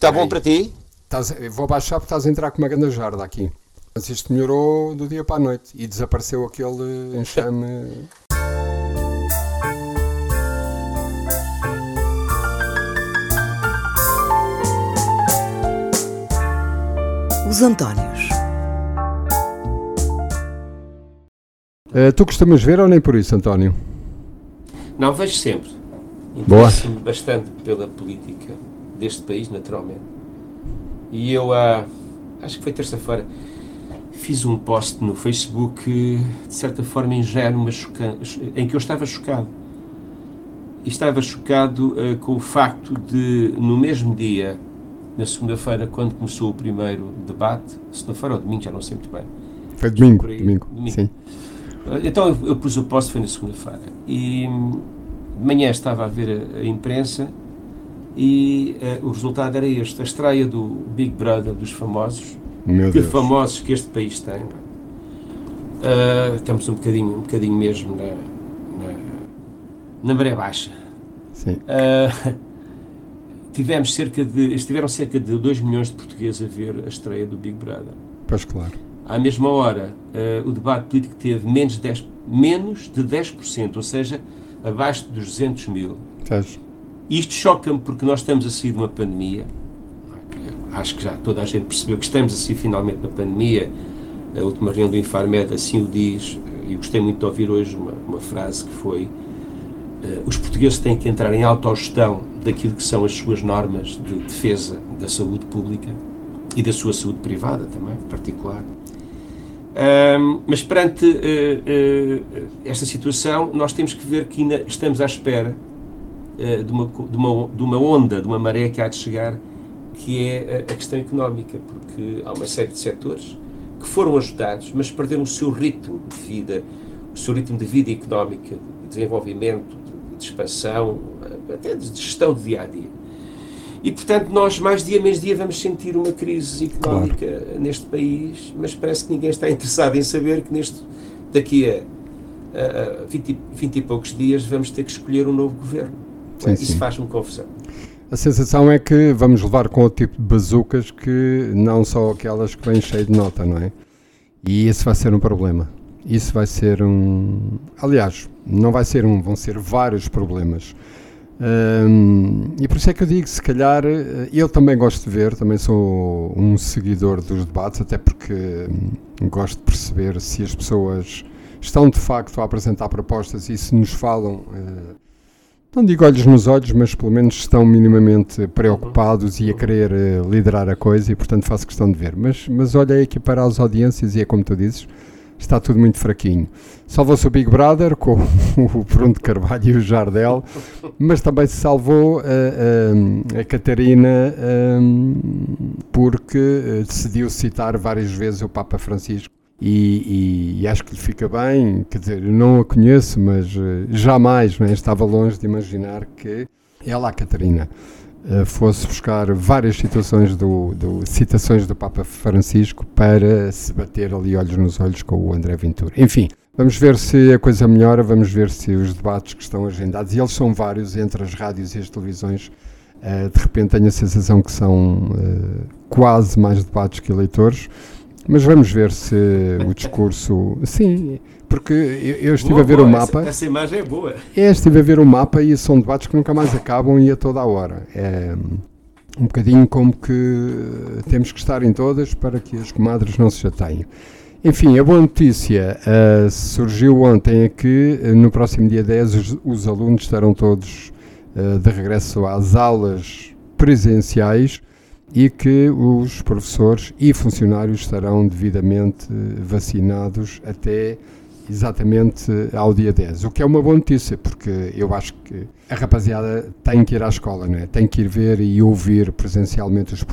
Está bom para ti? Estás, vou baixar porque estás a entrar com uma grande jarda aqui. Mas isto melhorou do dia para a noite e desapareceu aquele enxame. Os Antónios. Uh, tu costumas ver ou nem por isso, António? Não, vejo sempre. Boa. Interesso-me bastante pela política deste país, naturalmente. E eu, ah, acho que foi terça-feira, fiz um post no Facebook, de certa forma ingênuo, mas chocante, em que eu estava chocado. E estava chocado uh, com o facto de, no mesmo dia, na segunda-feira, quando começou o primeiro debate, segunda-feira ou domingo, já não sei muito bem. Foi domingo, domingo, domingo. sim. Então eu, eu pus o post, foi na segunda-feira. E de manhã estava a ver a, a imprensa e uh, o resultado era este: a estreia do Big Brother dos famosos, Meu que Deus. famosos que este país tem. Uh, estamos um bocadinho, um bocadinho mesmo na, na, na maré baixa. Sim. Uh, tivemos cerca de, estiveram cerca de 2 milhões de portugueses a ver a estreia do Big Brother. Pois claro. À mesma hora, uh, o debate político teve menos de 10%, menos de 10% ou seja, abaixo dos 200 mil. Estás. Isto choca-me porque nós estamos a sair de uma pandemia. Acho que já toda a gente percebeu que estamos a sair finalmente da pandemia. A última reunião do Infarmed assim o diz. E gostei muito de ouvir hoje uma, uma frase que foi: uh, os portugueses têm que entrar em autogestão daquilo que são as suas normas de defesa da saúde pública e da sua saúde privada também, particular. Um, mas perante uh, uh, esta situação, nós temos que ver que ainda estamos à espera uh, de, uma, de, uma, de uma onda, de uma maré que há de chegar, que é a, a questão económica, porque há uma série de setores que foram ajudados, mas perderam o seu ritmo de vida, o seu ritmo de vida económica, de desenvolvimento, de, de expansão, até de gestão do dia a dia. E, portanto, nós mais dia menos dia vamos sentir uma crise económica claro. neste país, mas parece que ninguém está interessado em saber que neste, daqui a, a 20, 20 e poucos dias vamos ter que escolher um novo governo. Sim, Isso faz-me confusão. A sensação é que vamos levar com o tipo de bazucas que não só aquelas que vêm cheio de nota, não é? E isso vai ser um problema. Isso vai ser um. Aliás, não vai ser um, vão ser vários problemas. Um, e por isso é que eu digo, se calhar, eu também gosto de ver, também sou um seguidor dos debates, até porque hum, gosto de perceber se as pessoas estão de facto a apresentar propostas e se nos falam, uh, não digo olhos nos olhos, mas pelo menos estão minimamente preocupados e a querer uh, liderar a coisa e portanto faço questão de ver. Mas, mas olhei aqui para as audiências e é como tu dizes, está tudo muito fraquinho. Salvou-se o Big Brother com o Bruno de Carvalho e o Jardel, mas também se salvou uh, uh, a Catarina porque decidiu citar várias vezes o Papa Francisco. E, e, e, acho que lhe fica bem, quer dizer, eu não a conheço, mas jamais né, estava longe de imaginar que ela, a Catarina, fosse buscar várias situações do, do, citações do Papa Francisco para se bater ali olhos nos olhos com o André Ventura. Enfim, vamos ver se a coisa melhora, vamos ver se os debates que estão agendados, e eles são vários entre as rádios e as televisões, uh, de repente tenho a sensação que são quase mais debates que eleitores, mas vamos ver se o discurso. Sim, porque eu, eu estive boa, a ver boa, o mapa. Essa, essa, imagem é boa. É, estive a ver o mapa e são debates que nunca mais acabam e a toda a hora. É um bocadinho como que temos que estar em todas para que as comadres não se chateiem. Enfim, a boa notícia uh, surgiu ontem é que uh, no próximo dia 10 os, os alunos estarão todos uh, de regresso às aulas presenciais e que os professores e funcionários estarão devidamente vacinados até exatamente ao dia 10, o que é uma boa notícia, porque eu acho que a rapaziada tem que ir à escola, não é? tem que ir ver e ouvir presencialmente os,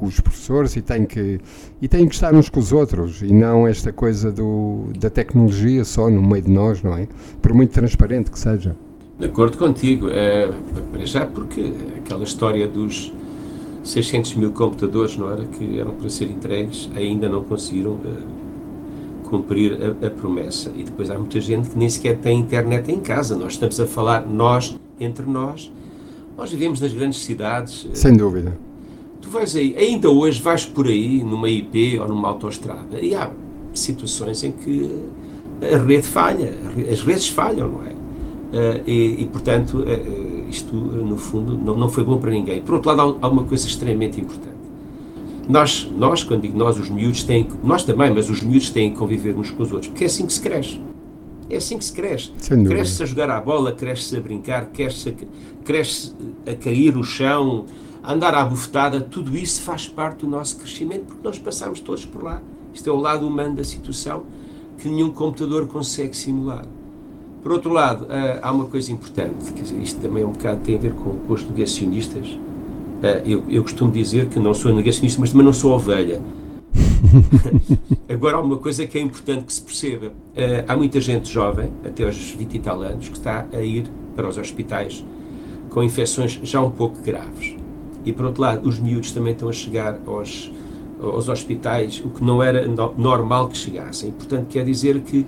os professores e tem, que, e tem que estar uns com os outros e não esta coisa do, da tecnologia só no meio de nós, não é? Por muito transparente que seja. De acordo contigo, é, para já porque aquela história dos 600 mil computadores, não era, que eram para ser entregues, ainda não conseguiram cumprir a, a, promessa. E depois há muita gente que nem sequer tem internet em casa. Nós estamos a falar, nós, entre nós, nós vivemos nas grandes cidades. Sem dúvida. Tu vais aí, ainda hoje vais por aí numa IP ou numa autoestrada e há situações em que a rede falha, as redes falham, não é? Uh, e, e, portanto, uh, isto, no fundo, não, não foi bom para ninguém. Por outro lado, há, há uma coisa extremamente importante. Nós, nós, quando digo nós, os miúdos têm, nós também, mas os miúdos têm que conviver uns com os outros, porque é assim que se cresce. É assim que se cresce. Cresce-se a jogar à bola, cresce-se a brincar, cresce-se a, cresce a cair no chão, a andar à bufetada, tudo isso faz parte do nosso crescimento, porque nós passamos todos por lá. Isto é o lado humano da situação que nenhum computador consegue simular. Por outro lado, eh, há uma coisa importante, isto também é um bocado tem a ver com, com os negacionistas. Eh, eu, eu costumo dizer que não sou negacionista, mas também não sou ovelha. Agora, há uma coisa que é importante que se perceba. Uh, há muita gente jovem, até aos 20 e tal anos, que está a ir para os hospitais com infecções já um pouco graves. E, por outro lado, os miúdos também estão a chegar aos, aos hospitais, o que não era no, normal que chegassem. Portanto, quer dizer que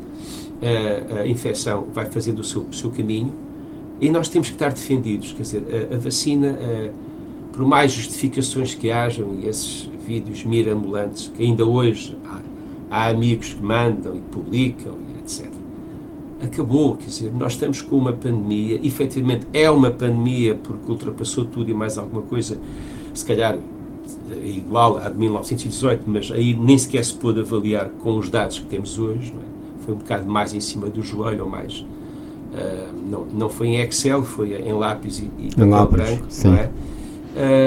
uh, a infecção vai fazendo o seu, o seu caminho e nós temos que estar defendidos. Quer dizer, a, a vacina, uh, por mais justificações que hajam e esses vídeos mirabolantes que ainda hoje há, há amigos que mandam e publicam, etc. Acabou, quer dizer, nós estamos com uma pandemia, efetivamente é uma pandemia porque ultrapassou tudo e mais alguma coisa, se calhar igual à de 1918, mas aí nem sequer se pôde avaliar com os dados que temos hoje, é? Foi um bocado mais em cima do joelho ou mais. Uh, não, não foi em Excel, foi em lápis e, e papel lápis, branco, sim. não é?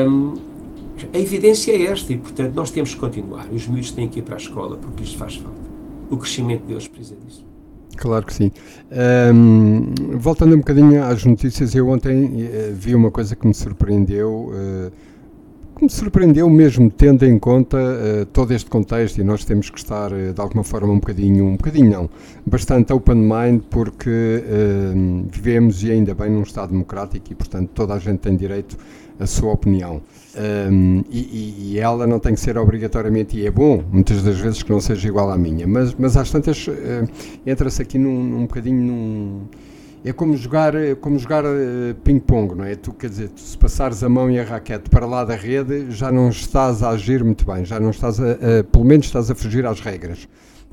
Um, a evidência é esta e, portanto, nós temos que continuar. Os miúdos têm que ir para a escola porque isto faz falta. O crescimento deles precisa disso. Claro que sim. Um, voltando um bocadinho às notícias, eu ontem uh, vi uma coisa que me surpreendeu. Uh, que me surpreendeu mesmo tendo em conta uh, todo este contexto e nós temos que estar de alguma forma um bocadinho, um bocadinho não, bastante open mind porque vivemos e ainda bem num Estado democrático e portanto toda a gente tem direito a sua opinião. Um, e, e, ela não tem que ser obrigatoriamente, e é bom, muitas das vezes, que não seja igual à minha, mas, mas às tantas uh, entra-se aqui num, num bocadinho num. É como jogar, como jogar uh, ping-pong, não é? Tu, quer dizer, tu, se passares a mão e a raquete para lá da rede, já não estás a agir muito bem, já não estás a, a pelo menos estás a fugir às regras.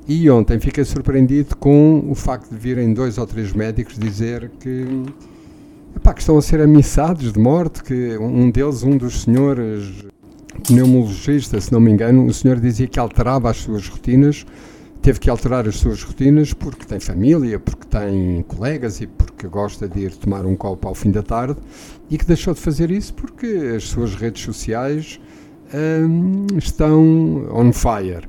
E ontem fiquei surpreendido com o facto de virem dois ou três médicos dizer que epá, que estão a ser ameaçados de morte, que um deles, um dos senhores pneumologista, se não me engano, o senhor dizia que alterava as suas rotinas, teve que alterar as suas rotinas porque tem família, porque tem colegas e porque gosta de ir tomar um copo ao fim da tarde e que deixou de fazer isso porque as suas redes sociais hum, estão on fire.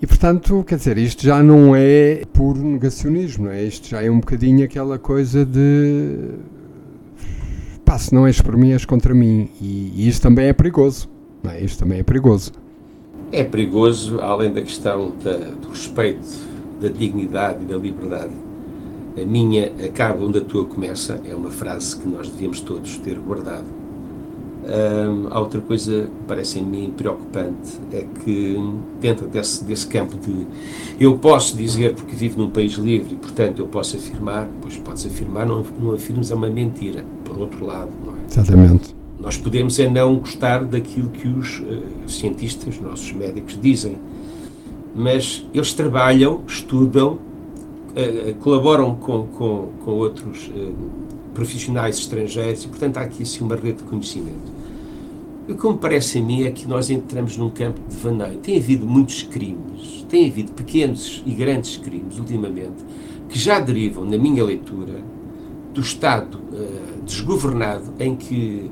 E portanto, quer dizer, isto já não é puro negacionismo, não é? Isto já é um bocadinho aquela coisa de pá, se não és por mim, és contra mim. E, e isso também é perigoso. Não é? Isto também é perigoso. É perigoso, além da questão da, do respeito, da dignidade e da liberdade. A minha acaba onde a tua começa, é uma frase que nós devíamos todos ter guardado. Há outra coisa que parece em mim preocupante, é que dentro desse, desse campo de eu posso dizer porque vivo num país livre e portanto eu posso afirmar, pois podes afirmar, não, não afirmes é uma mentira por outro lado. Não é? Exatamente. Nós podemos é não gostar daquilo que os uh, cientistas, nossos médicos, dizem, mas eles trabalham, estudam, uh, colaboram com, com, com outros uh, profissionais estrangeiros e, portanto, há aqui assim, uma rede de conhecimento. O que me parece a mim é que nós entramos num campo de vaneio. Tem havido muitos crimes, tem havido pequenos e grandes crimes, ultimamente, que já derivam, na minha leitura, do Estado desgovernado em que,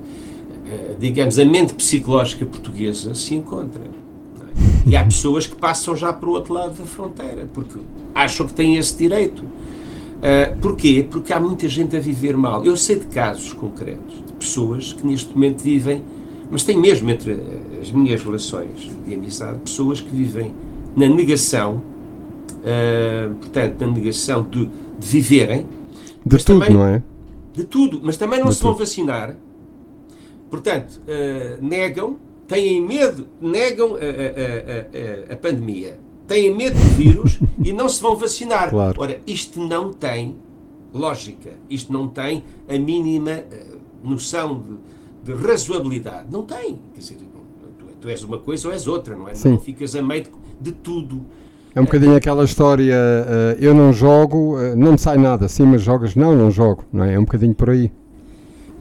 digamos, a mente psicológica portuguesa se encontra. É? E há pessoas que passam já para o outro lado da fronteira, porque acham que têm esse direito. Uh, porquê? Porque há muita gente a viver mal. Eu sei de casos concretos de pessoas que neste momento vivem, mas tem mesmo entre as minhas relações de amizade, pessoas que vivem na negação, uh, portanto, na negação de, de viverem, de tudo, também, não é? De tudo, mas também não de se tudo. vão vacinar. Portanto, uh, negam, têm medo, negam a, a, a, a, pandemia, têm medo do vírus e não se vão vacinar. Claro. Ora, isto não tem lógica, isto não tem a mínima uh, noção de, de, razoabilidade. Não tem. Quer dizer, tu és uma coisa ou és outra, não é? Sim. Não ficas a meio de, de tudo. É um bocadinho aquela história, eh, eu não jogo, eh, não me sai nada, sim, mas jogas, não, não jogo, não é? É um bocadinho por aí.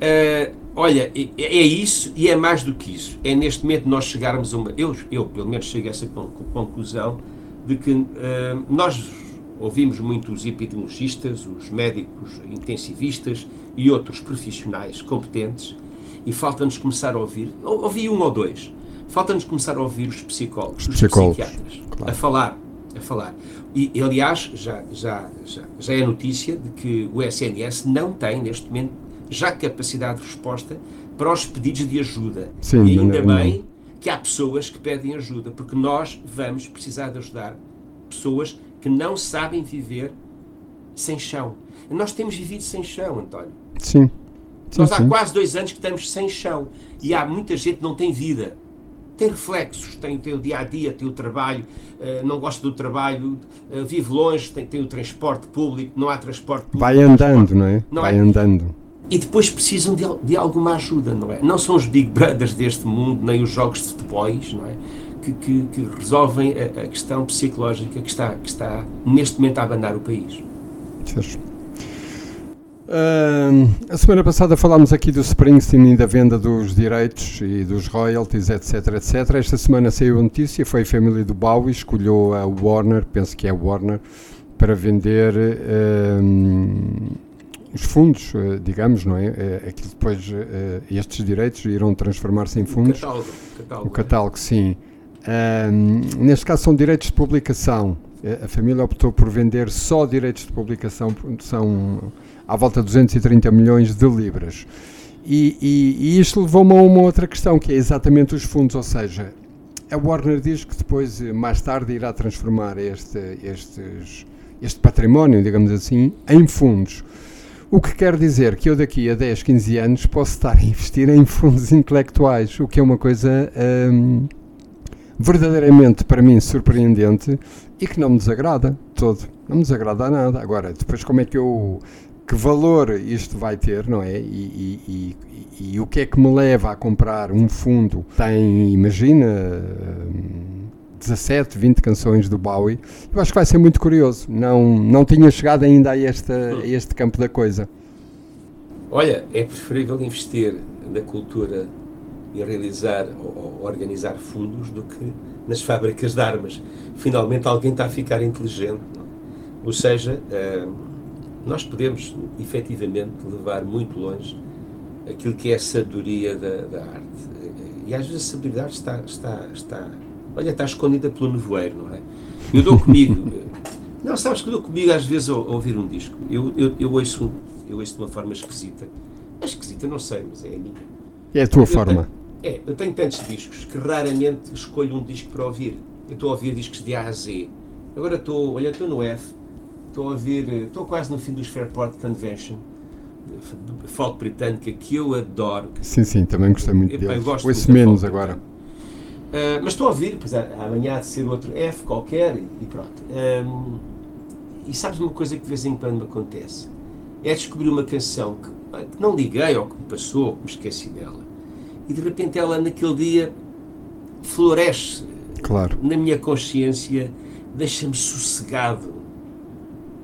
Uh, olha, é, é isso e é mais do que isso. É neste momento nós chegarmos a uma. Eu, eu pelo menos, chego a essa con- conclusão de que uh, nós ouvimos muito os epidemiologistas, os médicos intensivistas e outros profissionais competentes e falta-nos começar a ouvir. ou- Ouvi um ou dois. Falta-nos começar a ouvir os psicólogos, os, psicólogos, psiquiatras, claro. a falar. A falar. E, aliás, já, já, já, já é notícia de que o SNS não tem, neste momento, já capacidade de resposta para os pedidos de ajuda. Sim, e ainda não- bem que há pessoas que pedem ajuda, porque nós vamos precisar de ajudar pessoas que não sabem viver sem chão. Nós temos vivido sem chão, António. Sim. Sim, Nós há sim. quase dois anos que estamos sem chão. E há muita gente que não tem vida. Tem reflexos, tem, tem o dia a dia, tem o trabalho, eh, não gosta do trabalho, eh, vive longe, tem, tem o transporte público, não há transporte público. Vai andando, não é? Não Vai é? andando. E depois precisam de, de alguma ajuda, não é? Não são os Big Brothers deste mundo, nem os jogos de futebols, não é? Que, que- que resolvem a, a questão psicológica que está, que está neste momento a abanar o país. Certo. A semana passada falámos aqui do Springsteen e da venda dos direitos e dos royalties, etc, etc. Esta semana saiu a notícia, foi a família do Bowie, escolheu a Warner, penso que é a Warner, para vender os fundos, eh, digamos, não é? Eh, Aquilo depois, eh, estes direitos irão transformar-se em O fundos. catálogo. catálogo, O catálogo, sim. Ahm, neste caso são direitos de publicação. A família optou por vender só direitos de publicação, são à volta de 230 milhões de libras. E, e- e isto levou-me a uma outra questão, que é exatamente os fundos, ou seja, a Warner diz que depois, mais tarde, irá transformar este, estes, este património, digamos assim, em fundos. O que quer dizer que eu daqui a 10, 15 anos posso estar a investir em fundos intelectuais, o que é uma coisa hum, verdadeiramente para mim surpreendente e que não me desagrada todo. Não me desagrada nada. Agora, depois como é que eu. Que valor isto vai ter, não é? E, e- e- e- o que é que me leva a comprar um fundo tem, imagina, hum, 17, 20 canções do Bowie? Eu acho que vai ser muito curioso. Não, não tinha chegado ainda a, esta, a este campo da coisa. Olha, é preferível investir na cultura e realizar ou, organizar fundos do que nas fábricas de armas. Finalmente alguém está a ficar inteligente. não é? Ou seja, eh, nós podemos efetivamente levar muito longe aquilo que é a sabedoria da, da arte. E às vezes a sabedoria está, está, está, olha, está escondida pelo nevoeiro, não é? Eu dou comigo. Não, sabes que dou comigo às vezes a, ouvir um disco. Eu, eu, eu, ouço, eu ouço de uma forma esquisita. É esquisita, não sei, mas é a minha. É a tua Eu forma. tenho- é, eu tenho tantos discos que raramente escolho um disco para ouvir. Eu estou a ouvir discos de A a Z. Agora estou, olha, estou no F, estou a ouvir, eh, estou quase no fim dos Fairport Convention, folk britânica, que eu adoro. Sim, sim, também gostei muito Epá, eu deles. gosto Ouço menos agora. britânica. Ah, mas estou a ouvir, pois a- amanhã há de ser outro F qualquer e, e pronto. Ahm, e sabes uma coisa que de vez em quando me acontece? É descobrir uma canção que, que não liguei ou que me passou, ou que me esqueci dela. E de repente ela naquele dia floresce Claro. na minha consciência, deixa-me sossegado,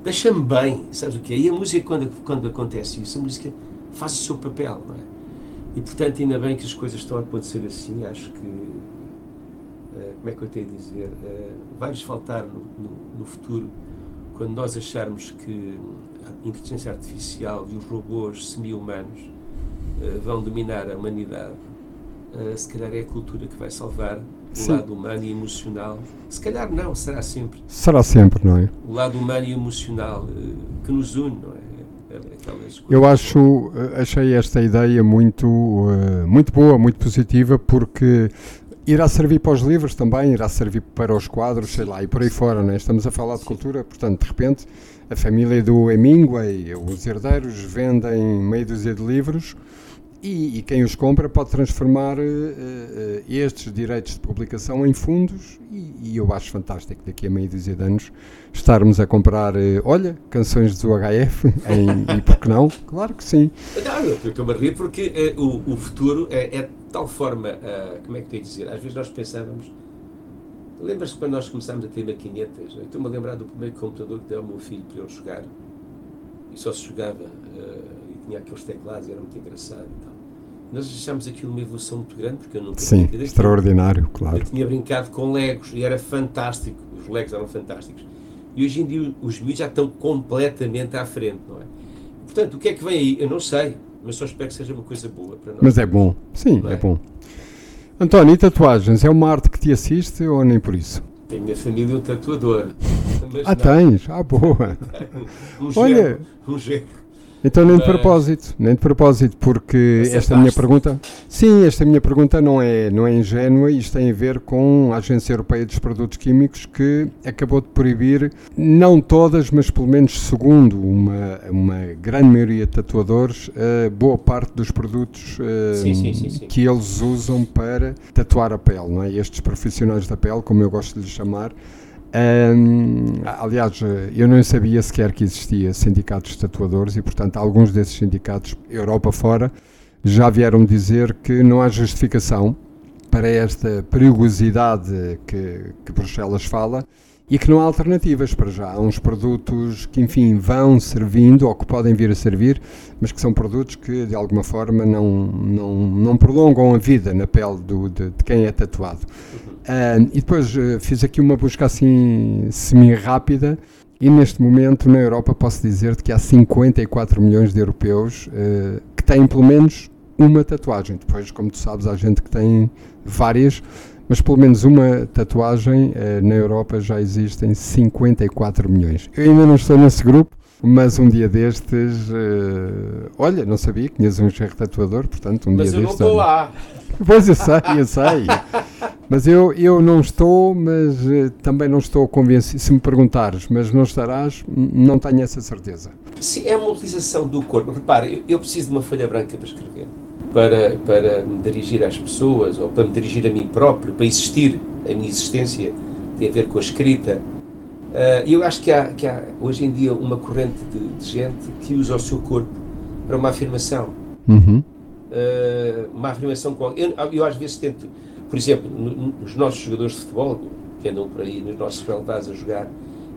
deixa-me bem, sabes o que é? E a música, quando, quando acontece isso, a música faz o seu papel, não é? E portanto, ainda bem que as coisas estão a acontecer assim, acho que, como é que eu tenho a dizer, eh, vai-nos faltar no, no- no futuro, quando nós acharmos que a inteligência artificial e os robôs semi-humanos eh, vão dominar a humanidade, eh, se calhar é a cultura que vai salvar o lado humano e emocional. Se calhar não, será sempre Será sempre, não é? o lado humano e emocional eh, que nos une, não é? É- coisas. Eu acho, eh, achei esta ideia muito, eh, muito boa, muito positiva, porque irá servir para os livros também, irá servir para os quadros, sei lá, e por aí fora, não é? Estamos a falar de cultura, portanto, de repente, a família do Hemingway, os herdeiros, vendem meia dúzia de livros e, e quem os compra pode transformar eh, eh, estes direitos de publicação em fundos e, e eu acho fantástico daqui a meia dúzia de anos estarmos a comprar, eh, olha, canções do HF em, e por que não? Claro que sim. Não, eu estou-me a rir porque o, o futuro é, é- de tal forma, uh, como é que eu ia dizer, às vezes nós pensávamos, lembras-te quando nós começámos a ter maquinetas? Eu estou-me a lembrar do primeiro computador que deu ao meu filho para ele jogar, e só se jogava, uh, e tinha aqueles teclados, e era muito engraçado e tal. Nós achámos aquilo uma evolução muito grande, porque eu nunca Sim, tinha extraordinário, claro. Eu tinha brincado com Legos e era fantástico, os Legos eram fantásticos. E hoje em dia os miúdos já estão completamente à frente, não é? Portanto, o que é que vem aí? Eu não sei, mas só espero que seja uma coisa boa para nós. Mas é bom, sim, é? é? bom. António, e tatuagens? É uma arte que te assiste ou nem por isso? Tem minha família um tatuador. ah, não. tens? Ah, boa. Um Olha, um gênio. Então nem de propósito, nem de propósito, porque esta minha pergunta, sim, esta minha pergunta não é, não é ingênua, isto tem a ver com a Agência Europeia dos Produtos Químicos que acabou de proibir, não todas, mas pelo menos segundo uma, uma grande maioria de tatuadores, uh, boa parte dos produtos uh, sim, sim, sim, que eles usam para tatuar a pele, não é? Estes profissionais da pele, como eu gosto de lhes chamar, um, aliás, eu não sabia sequer que existia sindicatos de tatuadores e, portanto, alguns desses sindicatos, Europa fora, já vieram dizer que não há justificação para esta perigosidade que, que Bruxelas fala e que não há alternativas para já. Há uns produtos que, enfim, vão servindo ou que podem vir a servir, mas que são produtos que, de alguma forma, não, não, não prolongam a vida na pele do, de, de quem é tatuado. Uh, e depois uh, fiz aqui uma busca assim semi-rápida e neste momento na Europa posso dizer-te que há 54 milhões de europeus uh, que têm pelo menos uma tatuagem. Depois, como tu sabes, há gente que tem várias, mas pelo menos uma tatuagem na Europa já existem 54 milhões. Eu ainda não estou nesse grupo, mas um dia destes, olha, não sabia que tinhas um gerro tatuador, portanto, um mas dia destes. Mas eu não estou lá. Pois eu sei, eu sei. Mas eu, eu não estou, mas uh, também não estou convencido. Se me perguntares, mas não estarás, não tenho essa certeza. Sim, é uma utilização do corpo. Repare, eu, eu preciso de uma folha branca para escrever, para, para me dirigir às pessoas, ou para me dirigir a mim próprio, para existir. A minha existência tem a ver com a escrita. Uh, eu acho que há, que há, hoje em dia, uma corrente de, de gente que usa o seu corpo para uma afirmação. Uhum. Uh, uma afirmação com eu, eu às vezes tento por exemplo, nos nossos jogadores de futebol, que andam por aí, nos nossos relevados a jogar,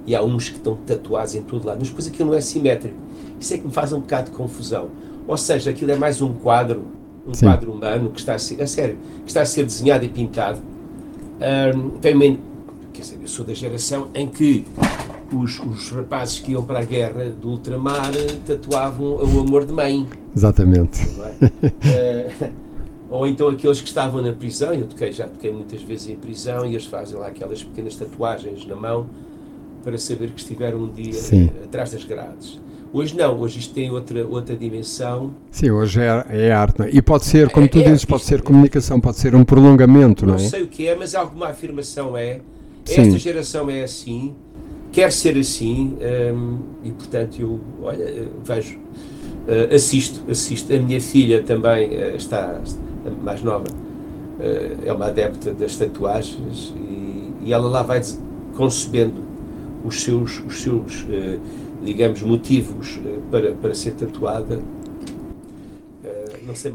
e há uns que estão tatuados em todo lado, mas depois aquilo não é simétrico. Isso é que me faz um bocado de confusão. Ou seja, aquilo é mais um quadro, um Sim. quadro humano que está a ser, a sério, que está a ser desenhado e pintado. Um, também, quer dizer, eu sou da geração em que os, os rapazes que iam para a guerra do ultramar tatuavam o amor de mãe. Exatamente. É? Uh, ou então aqueles que estavam na prisão, eu toquei, já toquei muitas vezes em prisão, e eles fazem lá aquelas pequenas tatuagens na mão para saber que estiveram um dia Sim. atrás das grades. Hoje não, hoje isto tem outra, outra dimensão. Sim, hoje é, é arte. É? E pode ser, como é, tu é dizes, pode ser comunicação, pode ser um prolongamento, não, não é? Não sei o que é, mas alguma afirmação é. Sim. Esta geração é assim, quer ser assim, hum, e portanto eu, olha, vejo, uh, assisto, assisto. A minha filha também uh, está mais nova, eh, é uma adepta das tatuagens e, e ela lá vai concebendo os seus, os seus eh, digamos, motivos eh, para, para ser tatuada.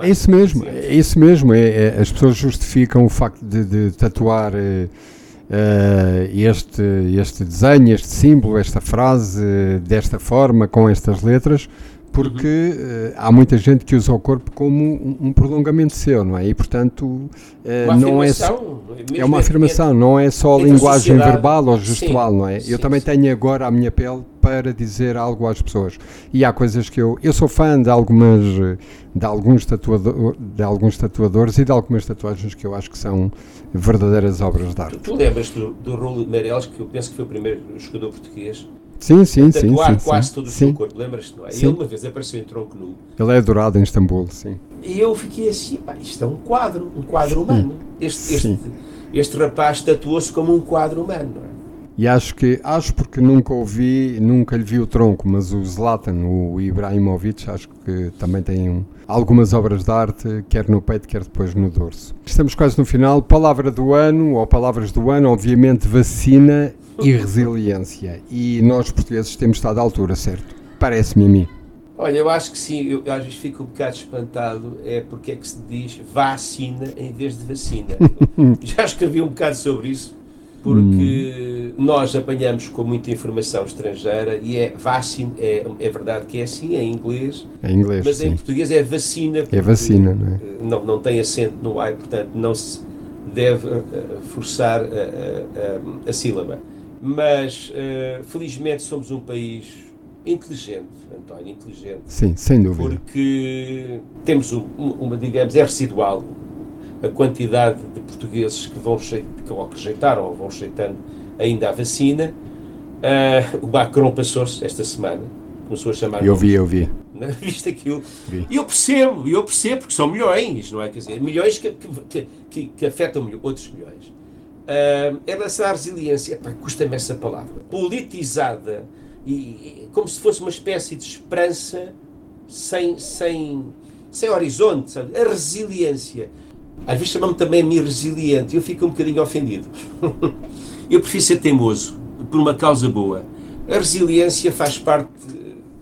é isso mesmo, é isso mesmo. É, é, as pessoas justificam o facto de, de tatuar uh, este, este desenho, este símbolo, esta frase desta forma, com estas letras, porque uhum. uh, há muita gente que usa o corpo como um, um prolongamento seu, não é? E portanto uh, não é só, é uma afirmação, não é só linguagem verbal ou gestual, sim, não é? Sim, eu também sim. tenho agora a minha pele para dizer algo às pessoas. E há coisas que eu eu sou fã de algumas de alguns tatuador, de alguns tatuadores e de algumas tatuagens que eu acho que são verdadeiras obras de arte. Tu, tu lembras do, do Raul Meireles, que eu penso que foi o primeiro jogador português Sim, sim, sim. Tatuar sim, quase sim, todo o sim. seu corpo, lembras-te, não é? Sim. Ele uma vez apareceu em tronco nu. Ele é adorado em Istambul, sim. E eu fiquei assim, pá, isto é um quadro, um quadro humano. Este, este, este rapaz tatuou-se como um quadro humano, não é? E acho que, acho porque nunca ouvi, nunca lhe vi o tronco, mas o Zlatan, o Ibrahimovic, acho que também tem um, algumas obras de arte, quer no peito, quer depois no dorso. Estamos quase no final. Palavra do ano, ou palavras do ano, obviamente vacina e resiliência. E nós portugueses temos estado à altura, certo? Parece-me a mim. Olha, eu acho que sim, eu às vezes fico um bocado espantado, é porque é que se diz vacina em vez de vacina. Já escrevi um bocado sobre isso, porque hum. nós apanhamos com muita informação estrangeira e é vacina, é, é verdade que é assim, é em inglês, é inglês mas sim. em português é vacina. É vacina, não é? Não, não tem acento no ai, portanto não se deve uh, forçar a, a, a, a sílaba. Mas, uh, felizmente, somos um país inteligente, António, inteligente. Sim, sem dúvida. Porque temos uma, uma digamos, é residual a quantidade de portugueses que vão que rejeitaram ou vão rejeitando ainda a vacina. Uh, o Macron passou-se esta semana, começou a chamar. Eu vi, eu vi. Viste aquilo? E eu percebo, eu percebo, porque são milhões, não é? Quer dizer, milhões que, que, que, que afetam outros milhões. Uh, em relação à resiliência, custa-me essa palavra, politizada e, como se fosse uma espécie de esperança sem, sem, sem horizonte, sabe? A resiliência às vezes chamam-me também a mim resiliente eu fico um bocadinho ofendido. eu prefiro ser teimoso, por uma causa boa. A resiliência faz parte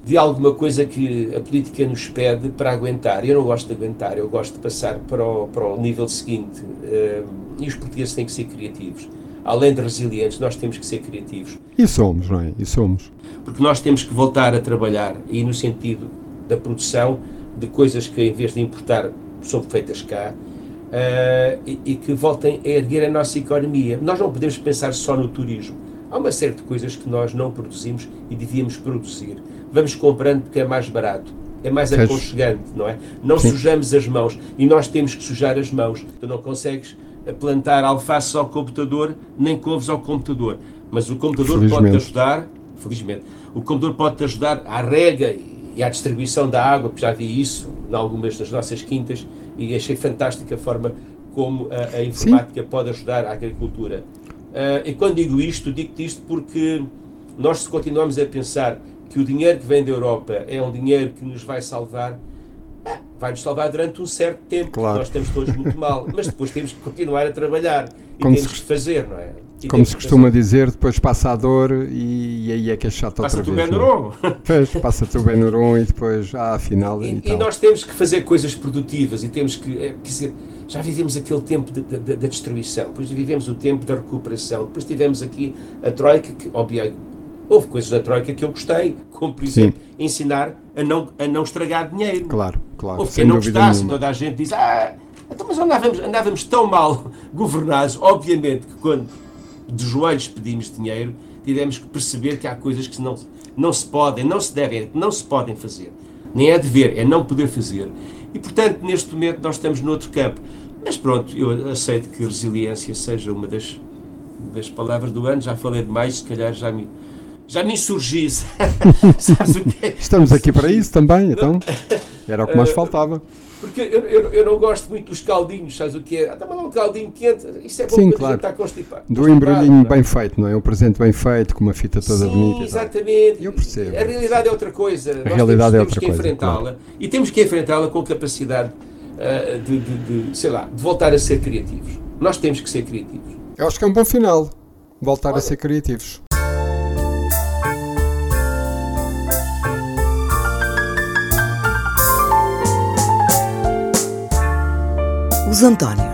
de alguma coisa que a política nos pede para aguentar. Eu não gosto de aguentar, eu gosto de passar para o, para o nível seguinte. Uh, e os portugueses têm que ser criativos. Além de resilientes, nós temos que ser criativos. E somos, não é? E somos. Porque nós temos que voltar a trabalhar, e no sentido da produção de coisas que, em vez de importar, são feitas cá, uh, e, e, que voltem a erguer a nossa economia. Nós não podemos pensar só no turismo. Há uma série de coisas que nós não produzimos e devíamos produzir. Vamos comprando porque é mais barato, é mais aconchegante, não é? Não Sim. sujamos as mãos e nós temos que sujar as mãos. Tu não consegues plantar alfaces ao computador, nem couves ao computador. Mas o computador pode-te ajudar, felizmente, o computador pode-te ajudar à rega e à distribuição da água, porque já vi isso em algumas das nossas quintas, e achei fantástica a forma como a, a informática Sim. pode ajudar a agricultura. Uh, e quando digo isto, digo isto porque nós se continuamos a pensar que o dinheiro que vem da Europa é um dinheiro que nos vai salvar, ah, vai-nos salvar durante um certo tempo, claro. nós estamos todos muito mal, mas depois temos que continuar a trabalhar e Como temos se... que fazer, não é? E Como se costuma fazer. dizer, depois passa a dor e, e aí é que é chato passa outra vez. Passa-te o Benuron. passa-te o Benuron e depois, ah, afinal... E, e, e nós temos que fazer coisas produtivas e temos que, é, quer dizer, já vivemos aquele tempo da destruição, depois vivemos o tempo da recuperação, depois tivemos aqui a Troika, que, obviamente, houve coisas da Troika que eu gostei, como, por exemplo, Sim. ensinar a não, a não estragar dinheiro. Claro, claro. Houve quem não gostasse, nenhuma. toda a gente diz, ah, então, mas andávamos, andávamos tão mal governados, obviamente que quando de joelhos pedimos dinheiro, tivemos que perceber que há coisas que não, não se podem, não se devem, não se podem fazer. Nem é dever, é não poder fazer. E, portanto, neste momento nós estamos noutro campo. Mas pronto, eu aceito que resiliência seja uma das, das palavras do ano. Já falei demais, se calhar já me, já insurgi. É? Estamos aqui para isso também, então. Era o que mais eh, faltava. Porque eu, eu, eu, não gosto muito dos caldinhos, sabes o que é? Ah, tá, um caldinho quente, isso é bom Sim, claro. está constipado. Do embrulhinho é? bem feito, não é? Um presente bem feito, com uma fita toda Sim, bonita. exatamente. Eu percebo. A realidade é outra coisa. A Nós realidade temos, é outra temos coisa. que enfrentá-la. Claro. E temos que enfrentá-la com capacidade uh, de, de, de, sei lá, de voltar a ser criativos. Nós temos que ser criativos. Eu acho que é um bom final. Voltar Olha. a ser criativos. Os Antónios.